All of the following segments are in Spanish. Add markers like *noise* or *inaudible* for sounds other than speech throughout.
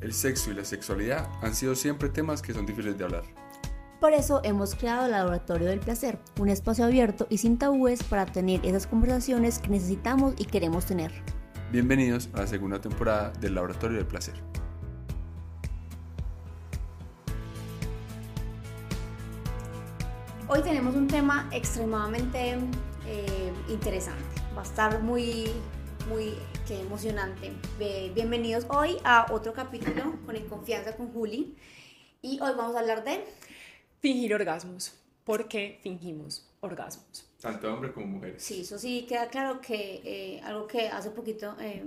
el sexo y la sexualidad han sido siempre temas que son difíciles de hablar. Por eso hemos creado el Laboratorio del Placer, un espacio abierto y sin tabúes para tener esas conversaciones que necesitamos y queremos tener. Bienvenidos a la segunda temporada del Laboratorio del Placer. Hoy tenemos un tema extremadamente eh, interesante. Va a estar muy, muy qué emocionante. bienvenidos hoy a otro capítulo con En Confianza con Juli. Y hoy vamos a hablar de... Fingir orgasmos. ¿Por qué fingimos orgasmos? Tanto hombres como mujeres. Sí, eso sí queda claro que eh, algo que hace poquito eh,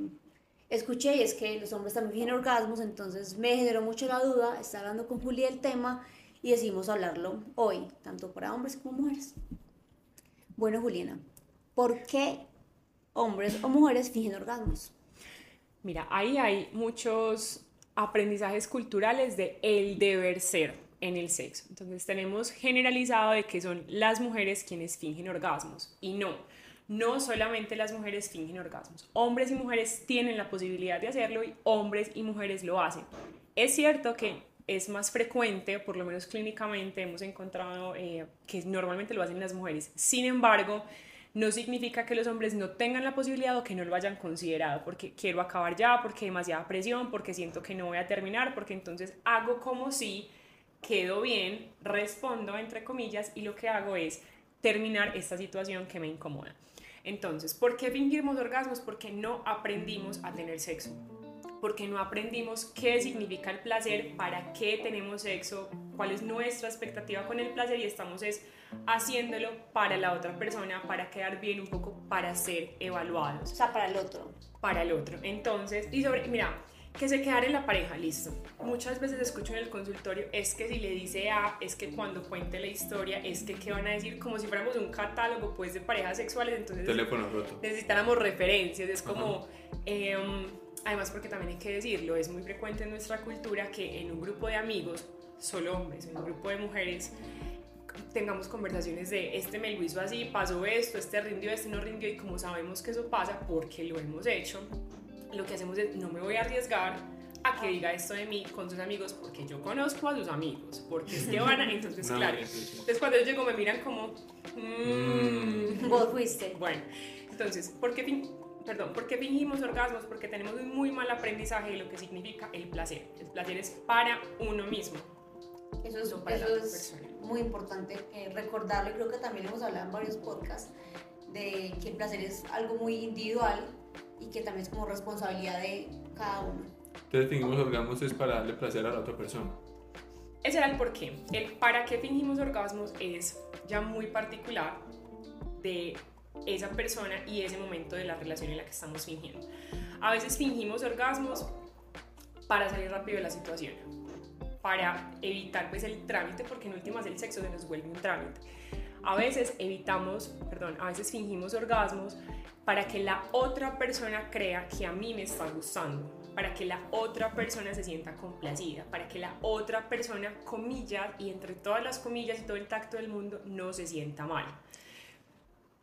escuché y es que los hombres también fingen orgasmos, entonces me generó mucho la duda, está hablando con Juli del tema y decidimos hablarlo hoy, tanto para hombres como mujeres. Bueno, Juliana, ¿por qué hombres o mujeres fingen orgasmos? Mira, ahí hay muchos aprendizajes culturales de el deber ser en el sexo. Entonces tenemos generalizado de que son las mujeres quienes fingen orgasmos y no, no solamente las mujeres fingen orgasmos. Hombres y mujeres tienen la posibilidad de hacerlo y hombres y mujeres lo hacen. Es cierto que es más frecuente, por lo menos clínicamente hemos encontrado eh, que normalmente lo hacen las mujeres. Sin embargo, no significa que los hombres no tengan la posibilidad o que no lo hayan considerado, porque quiero acabar ya, porque hay demasiada presión, porque siento que no voy a terminar, porque entonces hago como si quedo bien, respondo entre comillas y lo que hago es terminar esta situación que me incomoda. Entonces, ¿por qué fingimos orgasmos? Porque no aprendimos a tener sexo porque no aprendimos qué significa el placer, para qué tenemos sexo, cuál es nuestra expectativa con el placer y estamos es haciéndolo para la otra persona, para quedar bien un poco, para ser evaluados. O sea, para el otro. Para el otro. Entonces, y sobre, mira, que se quedara en la pareja, listo. Muchas veces escucho en el consultorio, es que si le dice A, es que cuando cuente la historia, es que qué van a decir, como si fuéramos un catálogo pues de parejas sexuales, entonces Teléfono roto. necesitáramos referencias, es como... Además, porque también hay que decirlo, es muy frecuente en nuestra cultura que en un grupo de amigos, solo hombres, en un grupo de mujeres, tengamos conversaciones de este me lo hizo así, pasó esto, este rindió, este no rindió, y como sabemos que eso pasa porque lo hemos hecho, lo que hacemos es no me voy a arriesgar a que diga esto de mí con sus amigos porque yo conozco a sus amigos, porque es que van a, entonces *laughs* claro, entonces cuando yo llego me miran como, mmm, vos fuiste. Bueno, entonces, ¿por qué perdón, ¿por qué fingimos orgasmos? Porque tenemos un muy mal aprendizaje de lo que significa el placer. El placer es para uno mismo. Eso es, eso es muy importante eh, recordarlo y creo que también hemos hablado en varios podcasts de que el placer es algo muy individual y que también es como responsabilidad de cada uno. Entonces fingimos orgasmos es para darle placer a la otra persona. Ese era el porqué. El para qué fingimos orgasmos es ya muy particular de esa persona y ese momento de la relación en la que estamos fingiendo. A veces fingimos orgasmos para salir rápido de la situación, para evitar pues el trámite, porque en últimas el sexo se nos vuelve un trámite. A veces evitamos, perdón, a veces fingimos orgasmos para que la otra persona crea que a mí me está gustando, para que la otra persona se sienta complacida, para que la otra persona, comillas, y entre todas las comillas y todo el tacto del mundo, no se sienta mal.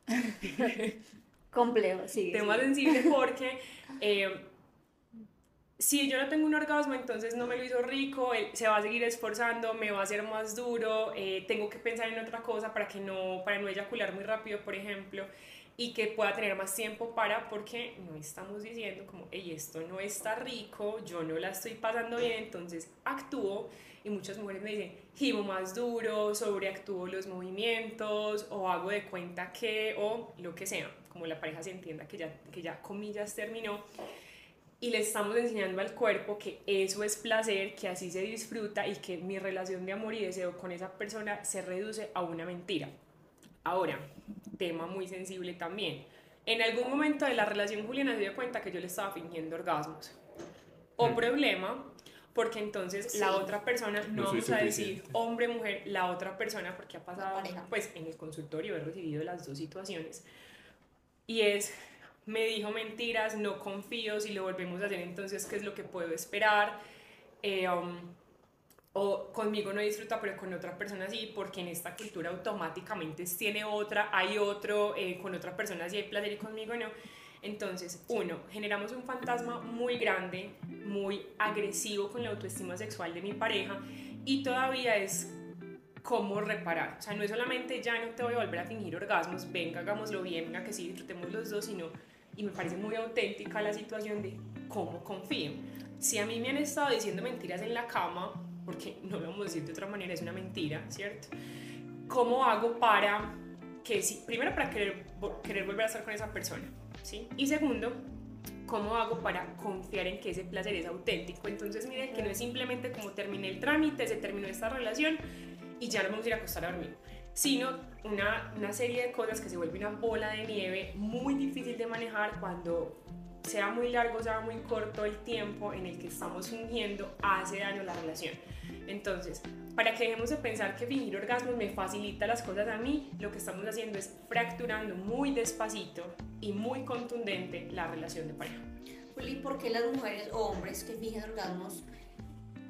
*laughs* Complejo, sí. Tema sensible porque eh, si yo no tengo un orgasmo, entonces no me lo hizo rico, él se va a seguir esforzando, me va a hacer más duro, eh, tengo que pensar en otra cosa para que no, para no eyacular muy rápido, por ejemplo, y que pueda tener más tiempo para, porque no estamos diciendo como, hey, esto no está rico, yo no la estoy pasando bien, entonces actúo y muchas mujeres me dicen, gimo más duro, sobreactúo los movimientos o hago de cuenta que o lo que sea, como la pareja se entienda que ya, que ya comillas terminó y le estamos enseñando al cuerpo que eso es placer, que así se disfruta y que mi relación de amor y deseo con esa persona se reduce a una mentira. Ahora, tema muy sensible también. En algún momento de la relación Juliana se dio cuenta que yo le estaba fingiendo orgasmos. O mm. problema, porque entonces la otra persona, no, vamos a decir hombre, mujer, la otra persona, porque ha pasado, pues en el consultorio he recibido las dos situaciones, y es, me dijo mentiras, no confío, si lo volvemos a hacer, entonces, ¿qué es lo que puedo esperar? Eh, um, o conmigo no disfruta, pero con otra persona sí, porque en esta cultura automáticamente tiene otra, hay otro, eh, con otra persona sí hay placer y conmigo no. Entonces, uno, generamos un fantasma muy grande, muy agresivo con la autoestima sexual de mi pareja y todavía es cómo reparar. O sea, no es solamente ya no te voy a volver a fingir orgasmos, venga, hagámoslo bien, venga, que sí, disfrutemos los dos, sino, y me parece muy auténtica la situación de cómo confío. Si a mí me han estado diciendo mentiras en la cama, porque no lo vamos a decir de otra manera, es una mentira, ¿cierto? ¿Cómo hago para que sí, primero para querer, querer volver a estar con esa persona, ¿sí? Y segundo, ¿cómo hago para confiar en que ese placer es auténtico? Entonces, miren que no es simplemente como terminé el trámite, se terminó esta relación, y ya no vamos a ir a acostar a dormir, sino una, una serie de cosas que se vuelve una bola de nieve muy difícil de manejar cuando sea muy largo, sea muy corto el tiempo en el que estamos fingiendo hace daño la relación. Entonces, para que dejemos de pensar que fingir orgasmos me facilita las cosas a mí, lo que estamos haciendo es fracturando muy despacito y muy contundente la relación de pareja. Juli, ¿por qué las mujeres o hombres que fingen orgasmos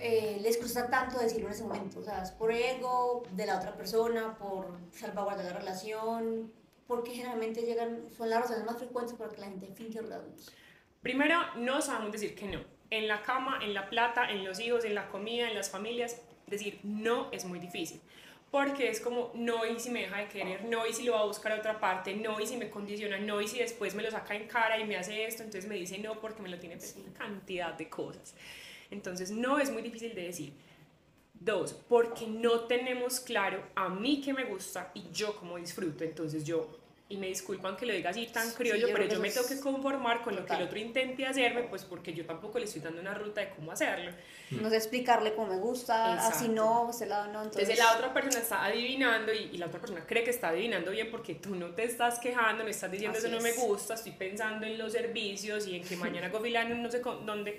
eh, les cuesta tanto decirlo en ese momento? O sea, es por ego de la otra persona, por salvaguardar la relación, porque generalmente llegan, son las razones más frecuentes por que la gente finge orgasmos. Primero, no sabemos decir que no. En la cama, en la plata, en los hijos, en la comida, en las familias, decir no es muy difícil. Porque es como, no, y si me deja de querer, no, y si lo va a buscar a otra parte, no, y si me condiciona, no, y si después me lo saca en cara y me hace esto, entonces me dice no porque me lo tiene sí. cantidad de cosas. Entonces, no es muy difícil de decir. Dos, porque no tenemos claro a mí que me gusta y yo cómo disfruto. Entonces yo, y me disculpan que lo diga así tan criollo, pero yo me tengo que conformar con lo que el otro intente hacerme, pues porque yo tampoco le estoy dando una ruta de cómo hacerlo. No sé explicarle cómo me gusta, así no, ese lado no. Entonces... la otra persona está adivinando y, y, la otra persona cree que está adivinando bien porque tú no te estás quejando, me estás diciendo eso no me gusta, estoy pensando en los servicios y en que mañana hago no sé dónde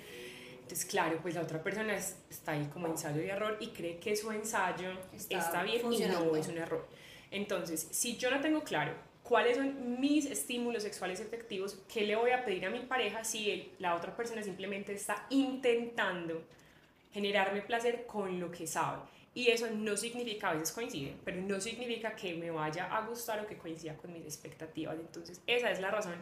entonces, claro, pues la otra persona está ahí como ensayo y error y cree que su ensayo está, bien y no es un error. Entonces, si yo no tengo claro cuáles son mis estímulos sexuales efectivos, ¿qué le voy a pedir a mi pareja si la otra persona simplemente está intentando generarme placer con lo que sabe? Y eso no significa, a veces coincide, pero no significa que me vaya a gustar o que coincida con mis expectativas. Entonces, esa es la razón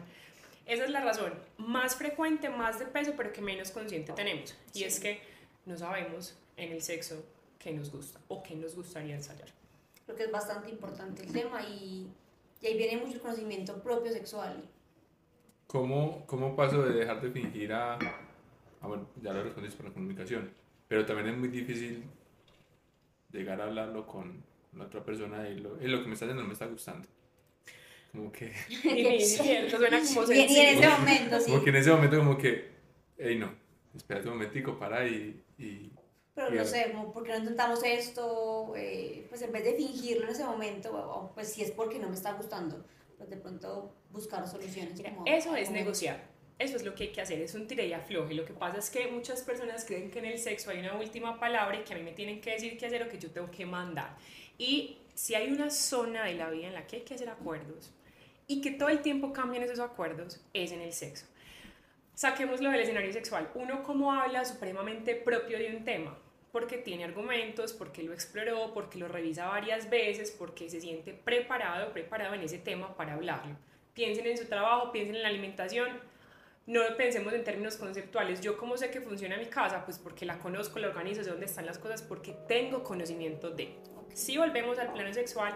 esa es la razón más frecuente, más de peso, pero que menos consciente tenemos. Y es que no sabemos en el sexo qué nos gusta o qué nos gustaría ensayar. Creo que es bastante importante el tema y, y ahí viene mucho conocimiento propio sexual. ¿Cómo, ¿Cómo paso de dejar de fingir a... Ah, bueno, ya lo respondiste por la comunicación, pero también es muy difícil llegar a hablarlo con la otra persona y lo, lo que me está haciendo no me está gustando. Como que... *laughs* *laughs* y, suena como y, en ese momento, sí. Como que en ese momento como que, hey, no, espérate un momentico, para y... y pero no sé, ¿por qué no intentamos esto? Eh, pues en vez de fingirlo en ese momento, pues si es porque no me está gustando, pues de pronto buscar soluciones. Mira, eso es negociar. Eso es lo que hay que hacer, es un tire y afloje. Lo que pasa es que muchas personas creen que en el sexo hay una última palabra y que a mí me tienen que decir qué hacer o que yo tengo que mandar. Y si hay una zona de la vida en la que hay que hacer acuerdos, y que todo el tiempo cambian esos acuerdos es en el sexo. Saquémoslo del escenario sexual. Uno como habla supremamente propio de un tema, porque tiene argumentos, porque lo exploró, porque lo revisa varias veces, porque se siente preparado, preparado en ese tema para hablarlo. Piensen en su trabajo, piensen en la alimentación, no pensemos en términos conceptuales. Yo cómo sé que funciona mi casa, pues porque la conozco, la organizo, sé dónde están las cosas, porque tengo conocimiento de. Si volvemos al plano sexual,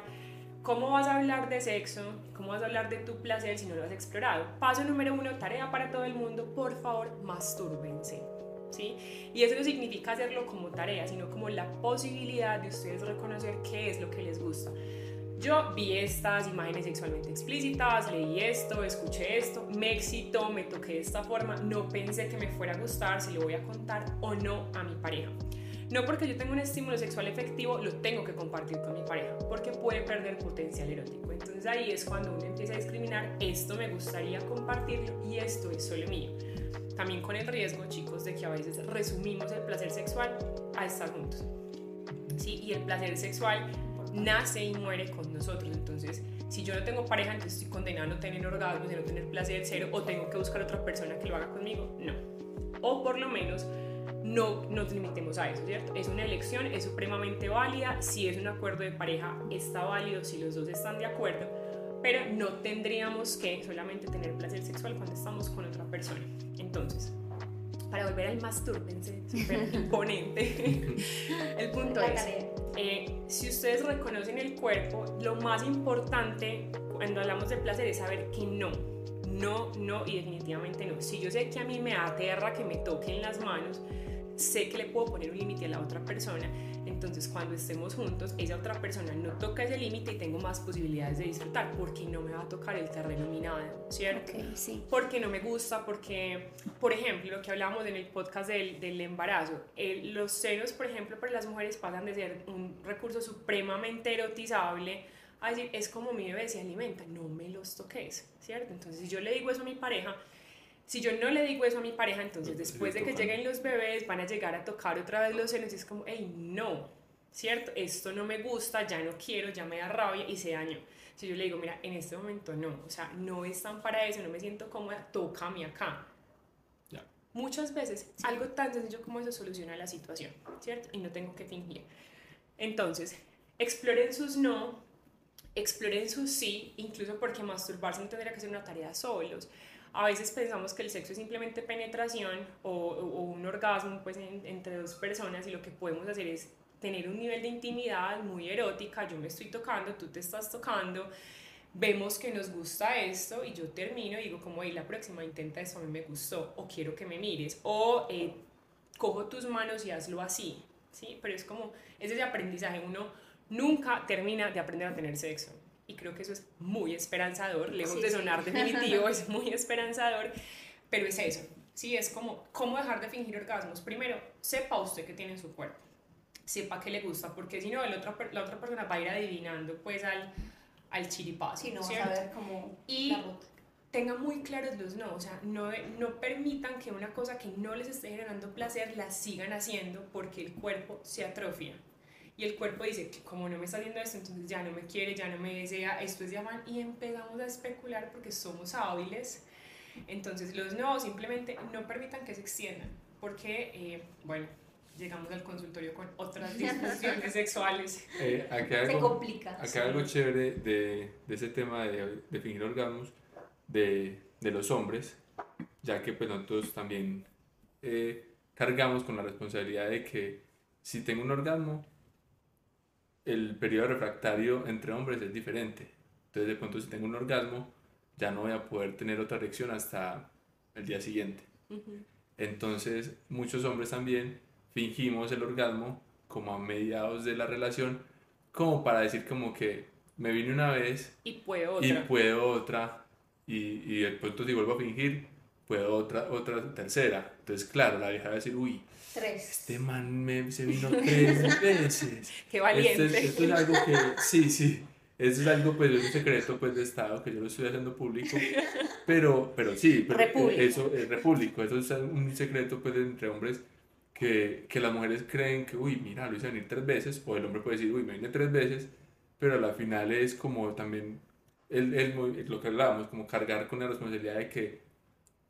¿Cómo vas a hablar de sexo? ¿Cómo vas a hablar de tu placer si no lo has explorado? Paso número uno, tarea para todo el mundo, por favor, mastúrbense. ¿Sí? Y eso no significa hacerlo como tarea, sino como la posibilidad de ustedes reconocer qué es lo que les gusta. Yo vi estas imágenes sexualmente explícitas, leí esto, escuché esto, me excitó, me toqué de esta forma, no pensé que me fuera a gustar, si lo voy a contar o no a mi pareja. No porque yo tenga un estímulo sexual efectivo, lo tengo que compartir con mi pareja, porque puede perder potencial erótico. Entonces ahí es cuando uno empieza a discriminar, esto me gustaría compartirlo y esto es solo mío. También con el riesgo, chicos, de que a veces resumimos el placer sexual a estar juntos. ¿Sí? Y el placer sexual nace y muere con nosotros. Entonces, si yo no tengo pareja, entonces estoy condenado a no tener orgasmos, a no tener placer cero, o tengo que buscar otra persona que lo haga conmigo. No. O por lo menos no nos limitemos a eso, ¿cierto? Es una elección, es supremamente válida, si es un acuerdo de pareja está válido, si los dos están de acuerdo, pero no tendríamos que solamente tener placer sexual cuando estamos con otra persona. Entonces, para volver al masturbense, súper *laughs* imponente, *laughs* el punto es, eh, si ustedes reconocen el cuerpo, lo más importante cuando hablamos de placer es saber que no, no, no y definitivamente no. Si yo sé que a mí me aterra que me toquen las manos, sé que le puedo poner un límite a la otra persona. Entonces, cuando estemos juntos, esa otra persona no toca ese límite y tengo más posibilidades de disfrutar porque no me va a tocar el terreno minado, ¿cierto? Ok, sí. porque no me gusta, porque, por ejemplo, lo que hablábamos en el podcast del, del embarazo, eh, los senos, por ejemplo, para las mujeres pasan de ser un recurso supremamente erotizable a decir, es como mi bebé se alimenta, no me los toques, ¿cierto? Entonces, si yo le digo eso a mi pareja, si yo no le digo eso a mi pareja, entonces después de que lleguen los bebés van a llegar a tocar otra vez los senos y es como, hey, no, ¿cierto? Esto no me gusta, ya no quiero, ya me da rabia y se dañó. Si yo le digo, mira, en este momento no, o sea, no están para eso, no me siento cómoda, tócame acá. Muchas veces algo tan sencillo como eso soluciona la situación, ¿cierto? Y no tengo que fingir. Entonces, exploren sus no, exploren sus sí, incluso porque masturbarse no tendría que ser una tarea solos. A veces pensamos que el sexo es simplemente penetración o, o- un orgasmo pues, en- entre dos personas y lo que podemos hacer es tener un nivel de intimidad muy erótica, yo me estoy tocando, tú te estás tocando, vemos que nos gusta esto y yo termino y digo como, hey, la próxima intenta esto, a mí me gustó, o quiero que me mires, o eh, cojo tus manos y hazlo así, ¿sí? Pero es como, ese es el aprendizaje, uno nunca termina de aprender a tener sexo. Y creo que eso es muy esperanzador, lejos Sí, de sí. sonar *laughs* definitivo, es muy esperanzador, pero es eso, sí, es como, ¿cómo dejar de fingir orgasmos? Primero, sepa usted que tiene en su cuerpo, sepa que le gusta, porque si no, el otro, la otra persona va a ir adivinando, pues, al, al chiripazo, Sí, no ¿cierto? a ver cómo Y- tengan muy claros los no, o sea, no, no permitan que una cosa que no les esté generando placer la sigan haciendo porque el cuerpo se atrofia. Y el cuerpo dice, que como no me está haciendo esto, entonces ya no me quiere, ya no me desea, esto es de afán, y empezamos a especular porque somos hábiles. Entonces los no, simplemente no permitan que se extiendan, porque, eh, bueno, llegamos al consultorio con otras *laughs* disfunciones sexuales. Eh, aquí Se algo, complica. acá sí. algo chévere de, de ese tema de, de fingir orgasmos de, de los hombres, ya que pues nosotros también eh, cargamos con la responsabilidad de que si tengo un orgasmo, el periodo refractario entre hombres es diferente. Entonces de pronto si tengo un orgasmo, ya no voy a poder tener otra erección hasta el día siguiente. Entonces, muchos hombres también fingimos el orgasmo como a mediados de la relación, como para decir como que me vine una vez Y puedo y otra. puedo otra, y, y de pronto si vuelvo a fingir, puedo otra, otra tercera. Entonces, claro, la vieja va a decir, uy, Tres. este man me, se vino tres *laughs* veces. Qué Esto valiente. es, esto es algo que, sí, sí, eso es algo, pues, es un secreto, pues, de Estado, que yo lo estoy haciendo público, pero, pero sí, pero Repúblico. eso es repúblico, eso es un secreto, pues, entre hombres, que, que las mujeres creen que, uy, mira, lo hice venir tres veces, o el hombre puede decir, uy, me vine tres veces, pero a la final es como también, el, el, lo que hablábamos, como cargar con la responsabilidad de que,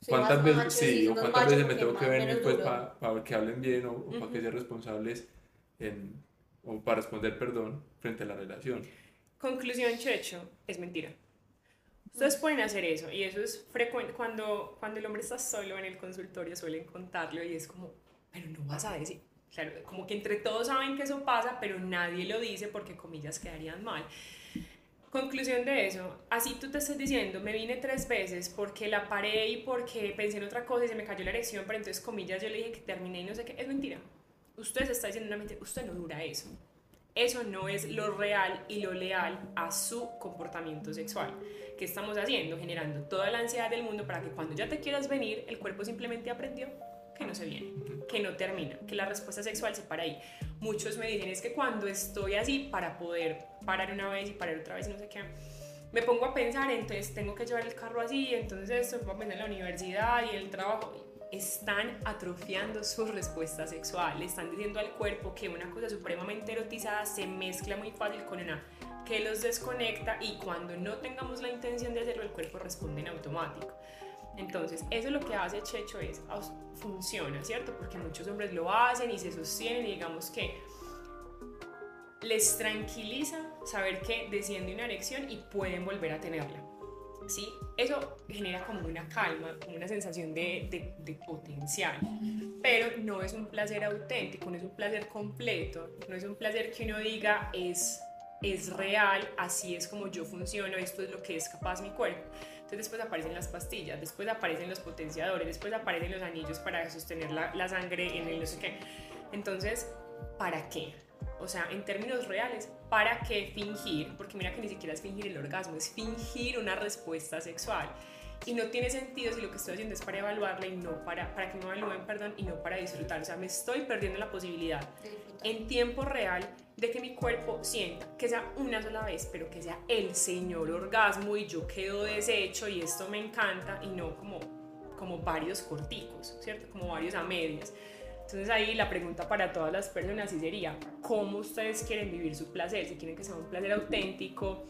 ¿cuántas veces, sí, o cuántas veces me tengo que venir, pues, para que hablen bien, o, o para que sean responsables en, o para responder perdón frente a la relación. Conclusión, Checho, es mentira. Ustedes pueden hacer eso y eso es frecuente. Cuando, cuando el hombre está solo en el consultorio suelen contarlo y es como, pero no vas a decir. Claro, como que entre todos saben que eso pasa, pero nadie lo dice porque comillas quedarían mal. Conclusión de eso, así tú te estás diciendo, me vine tres veces porque la paré y porque pensé en otra cosa y se me cayó la erección, pero entonces comillas yo le dije que terminé y no sé qué, es mentira. Usted se está diciendo una mentira, usted no dura eso. Eso no es lo real y lo leal a su comportamiento sexual. ¿Qué estamos haciendo? Generando toda la ansiedad del mundo para que cuando ya te quieras venir, el cuerpo simplemente aprendió que no se viene, que no termina, que la respuesta sexual se para ahí. Muchos me dicen es que cuando estoy así para poder parar una vez y parar otra vez no sé qué, me pongo a pensar, entonces tengo que llevar el carro así, entonces esto, voy a pensar en la universidad y el trabajo. Están atrofiando su respuesta sexual, están diciendo al cuerpo que una cosa supremamente erotizada se mezcla muy fácil con una que los desconecta y cuando no tengamos la intención de hacerlo, el cuerpo responde en automático. Entonces, eso lo que hace Checho es, funciona, ¿cierto? Porque muchos hombres lo hacen y se sostienen y digamos que les tranquiliza saber que desciende una erección y pueden volver a tenerla. ¿Sí? Eso genera como una calma, como una sensación de, de, de, potencial, pero no es un placer auténtico, no es un placer completo, no es un placer que uno diga es, es real, así es como yo funciono, esto es lo que es capaz mi cuerpo. Después aparecen las pastillas, después aparecen los potenciadores, después aparecen los anillos para sostener la, la sangre en el no sé qué. Entonces, ¿para qué? O sea, en términos reales, ¿para qué fingir? Porque mira que ni siquiera es fingir el orgasmo, es fingir una respuesta sexual. Y no tiene sentido si lo que estoy haciendo es para evaluarla y no para, para que me evalúen, perdón, y no para disfrutar. O sea, me estoy perdiendo la posibilidad en tiempo real de que mi cuerpo sienta que sea una sola vez, pero que sea el señor orgasmo y yo quedo deshecho y esto me encanta y no como, como varios corticos, ¿cierto? Como varios a medias. Entonces ahí la pregunta para todas las personas sí sería, ¿cómo ustedes quieren vivir su placer? Si quieren que sea un placer auténtico,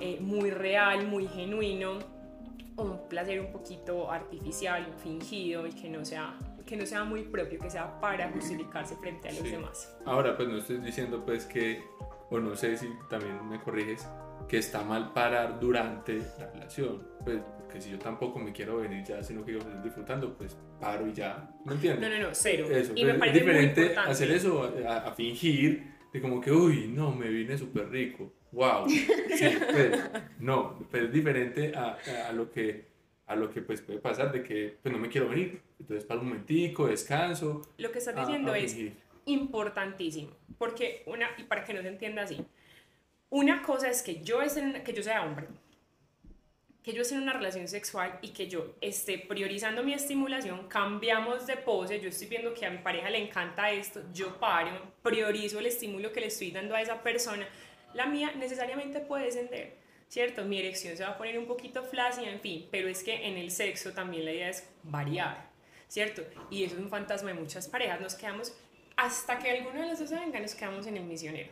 eh, muy real, muy genuino, o un placer un poquito artificial, fingido y que no sea que no sea muy propio, que sea para justificarse frente a los Sí. demás. Ahora, pues no estoy diciendo pues que, o no sé si también me corriges, que está mal parar durante la relación. Pues que si yo tampoco me quiero venir ya, sino que quiero seguir disfrutando, pues paro y ya. ¿Me entiendes? No, no, no, cero. Eso, y me pues, parece es muy diferente hacer eso a, a fingir de como que, uy, no, me vine súper rico, wow. *laughs* Sí, pues, *laughs* no, pues es diferente a, a- a lo que, a lo que pues, puede pasar de que pues, no me quiero venir. Entonces, para un momentico, descanso. Lo que estás a- diciendo a es fingir. importantísimo, porque una, y para que no se entienda así, una cosa es que yo, en- que yo sea hombre, que yo esté en una relación sexual y que yo esté priorizando mi estimulación, cambiamos de pose, yo estoy viendo que a mi pareja le encanta esto, yo paro, priorizo el estímulo que le estoy dando a esa persona, la mía necesariamente puede descender, ¿cierto? Mi erección se va a poner un poquito flácida, en fin, pero es que en el sexo también la idea es variar, ¿cierto? Y eso es un fantasma de muchas parejas, nos quedamos, hasta que alguno de los dos se venga, nos quedamos en el misionero.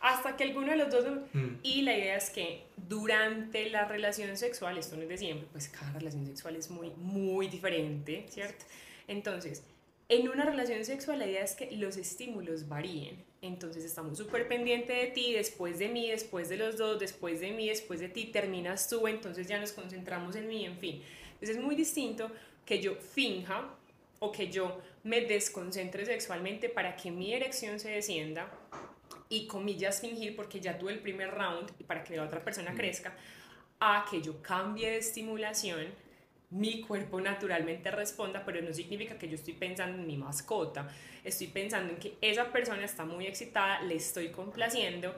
Hasta que alguno de los dos... Mm. Y la idea es que durante la relación sexual, esto no es de siempre, pues cada relación sexual es muy, muy diferente, ¿cierto? Entonces, en una relación sexual la idea es que los estímulos varíen. Entonces estamos súper pendientes de ti, después de mí, después de los dos, después de mí, después de ti, terminas tú, entonces ya nos concentramos en mí, en fin. Entonces es muy distinto que yo finja o que yo me desconcentre sexualmente para que mi erección se descienda y comillas fingir porque ya tuve el primer round y para que la otra persona crezca, a que yo cambie de estimulación, mi cuerpo naturalmente responda, pero no significa que yo estoy pensando en mi mascota, estoy pensando en que esa persona está muy excitada, le estoy complaciendo,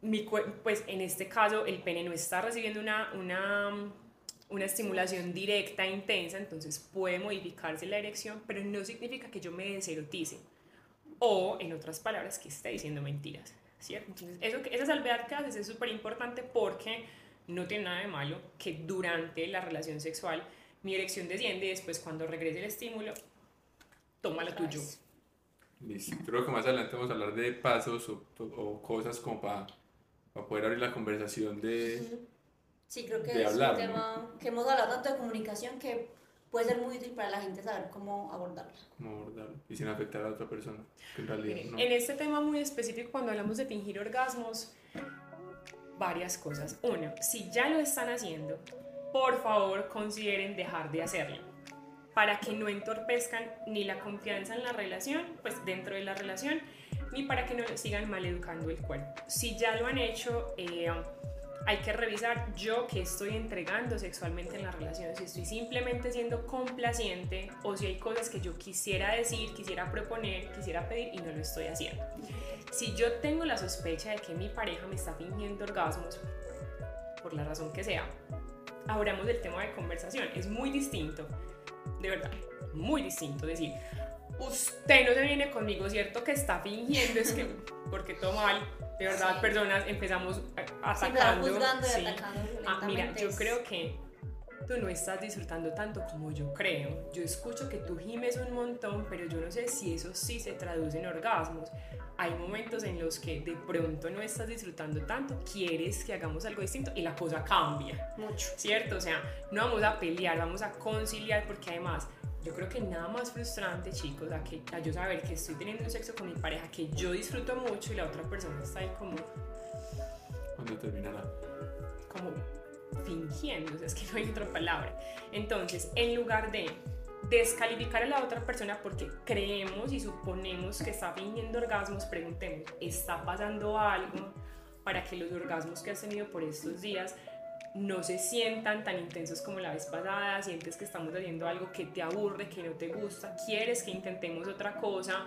mi pues en este caso el pene no está recibiendo una, una, una estimulación directa, intensa, entonces puede modificarse la erección, pero no significa que yo me deserotice. O, en otras palabras, que esté diciendo mentiras, ¿cierto? Entonces, eso, esa salvedad que haces es súper importante porque no tiene nada de malo que durante la relación sexual mi erección desciende y después cuando regrese el estímulo, toma lo tuyo. Listo. Creo que más adelante vamos a hablar de pasos o, o cosas como para poder abrir la conversación de... Sí, creo que de es hablar, un ¿no? tema que hemos hablado tanto de comunicación que puede ser muy útil para la gente saber cómo abordarla. cómo abordarlo y sin afectar a la otra persona. Que en realidad no. En este tema muy específico, cuando hablamos de fingir orgasmos, varias cosas. Uno, si ya lo están haciendo, por favor consideren dejar de hacerlo para que no entorpezcan ni la confianza en la relación, pues dentro de la relación, ni para que no sigan maleducando el cuerpo. Si ya lo han hecho, eh, hay que revisar yo que estoy entregando sexualmente en la relación, si estoy simplemente siendo complaciente o si hay cosas que yo quisiera decir, quisiera proponer, quisiera pedir y no lo estoy haciendo. Si yo tengo la sospecha de que mi pareja me está fingiendo orgasmos, por la razón que sea, abramos del tema de conversación. Es muy distinto, de verdad, muy distinto decir, usted no se viene conmigo, ¿cierto? Que está fingiendo, es que, *laughs* porque todo mal, de verdad, Sí. personas, empezamos atacando. juzgando y sí. atacando Ah, mira, yo creo que tú no estás disfrutando tanto como yo creo. Yo escucho que tú gimes un montón, pero yo no sé si eso sí se traduce en orgasmos. Hay momentos en los que de pronto no estás disfrutando tanto, quieres que hagamos algo distinto y la cosa cambia. Mucho. ¿Cierto? O sea, no vamos a pelear, vamos a conciliar porque además yo creo que nada más frustrante, chicos, a, que, a yo saber que estoy teniendo un sexo con mi pareja que yo disfruto mucho y la otra persona está ahí como, ¿Cuándo terminará? como fingiendo, o sea, es que no hay otra palabra. Entonces, en lugar de descalificar a la otra persona porque creemos y suponemos que está fingiendo orgasmos, preguntemos, ¿está pasando algo para que los orgasmos que has tenido por estos días no se sientan tan intensos como la vez pasada, sientes que estamos haciendo algo que te aburre, que no te gusta, quieres que intentemos otra cosa.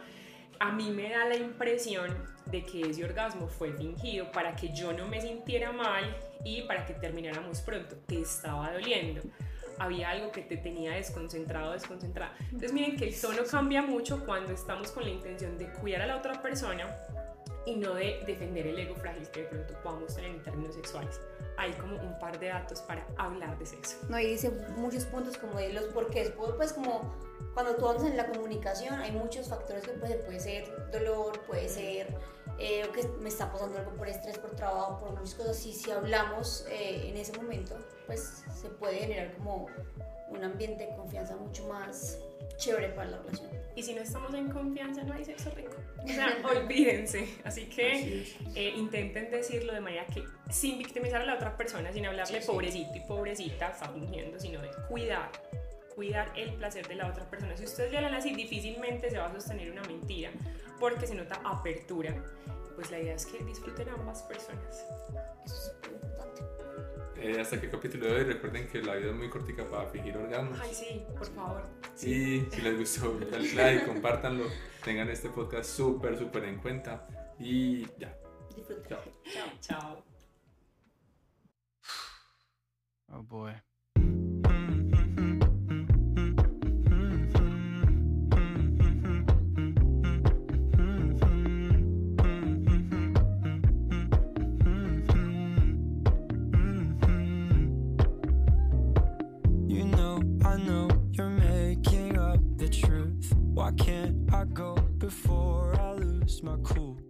A mí me da la impresión de que ese orgasmo fue fingido para que yo no me sintiera mal y para que termináramos pronto. Te estaba doliendo. Había algo que te tenía desconcentrado, desconcentrada. Entonces miren que el tono cambia mucho cuando estamos con la intención de cuidar a la otra persona y no de defender el ego frágil que de pronto podamos tener en términos sexuales. Hay como un par de datos para hablar de sexo. No, y dice muchos puntos como de los porqués. Pues, pues como cuando tú en la comunicación hay muchos factores que puede, puede ser dolor, puede ser eh, que me está pasando algo por estrés, por trabajo, por muchas cosas. Y si hablamos eh, en ese momento, pues se puede generar como un ambiente de confianza mucho más chévere para la relación. Y si no estamos en confianza, no hay sexo rico. O sea, *laughs* olvídense. Así que Así eh, intenten decirlo de manera que sin victimizar a la otra persona, sin hablarle Sí, sí. pobrecito y pobrecita, está fingiendo, sino de cuidar, cuidar el placer de la otra persona. Si ustedes le hablan así, difícilmente se va a sostener una mentira porque se nota apertura. Pues la idea es que disfruten ambas personas. Eso es súper importante. Eh, hasta el capítulo de hoy. Recuerden que la vida es muy cortica para fingir orgasmos. Ay, sí, por favor. Y si les gustó, denle *laughs* like, compártanlo. Tengan este podcast súper, súper en cuenta. Y ya. Disfruten. Chao. Chao. Chao. Oh boy. Why can't I go before I lose my cool?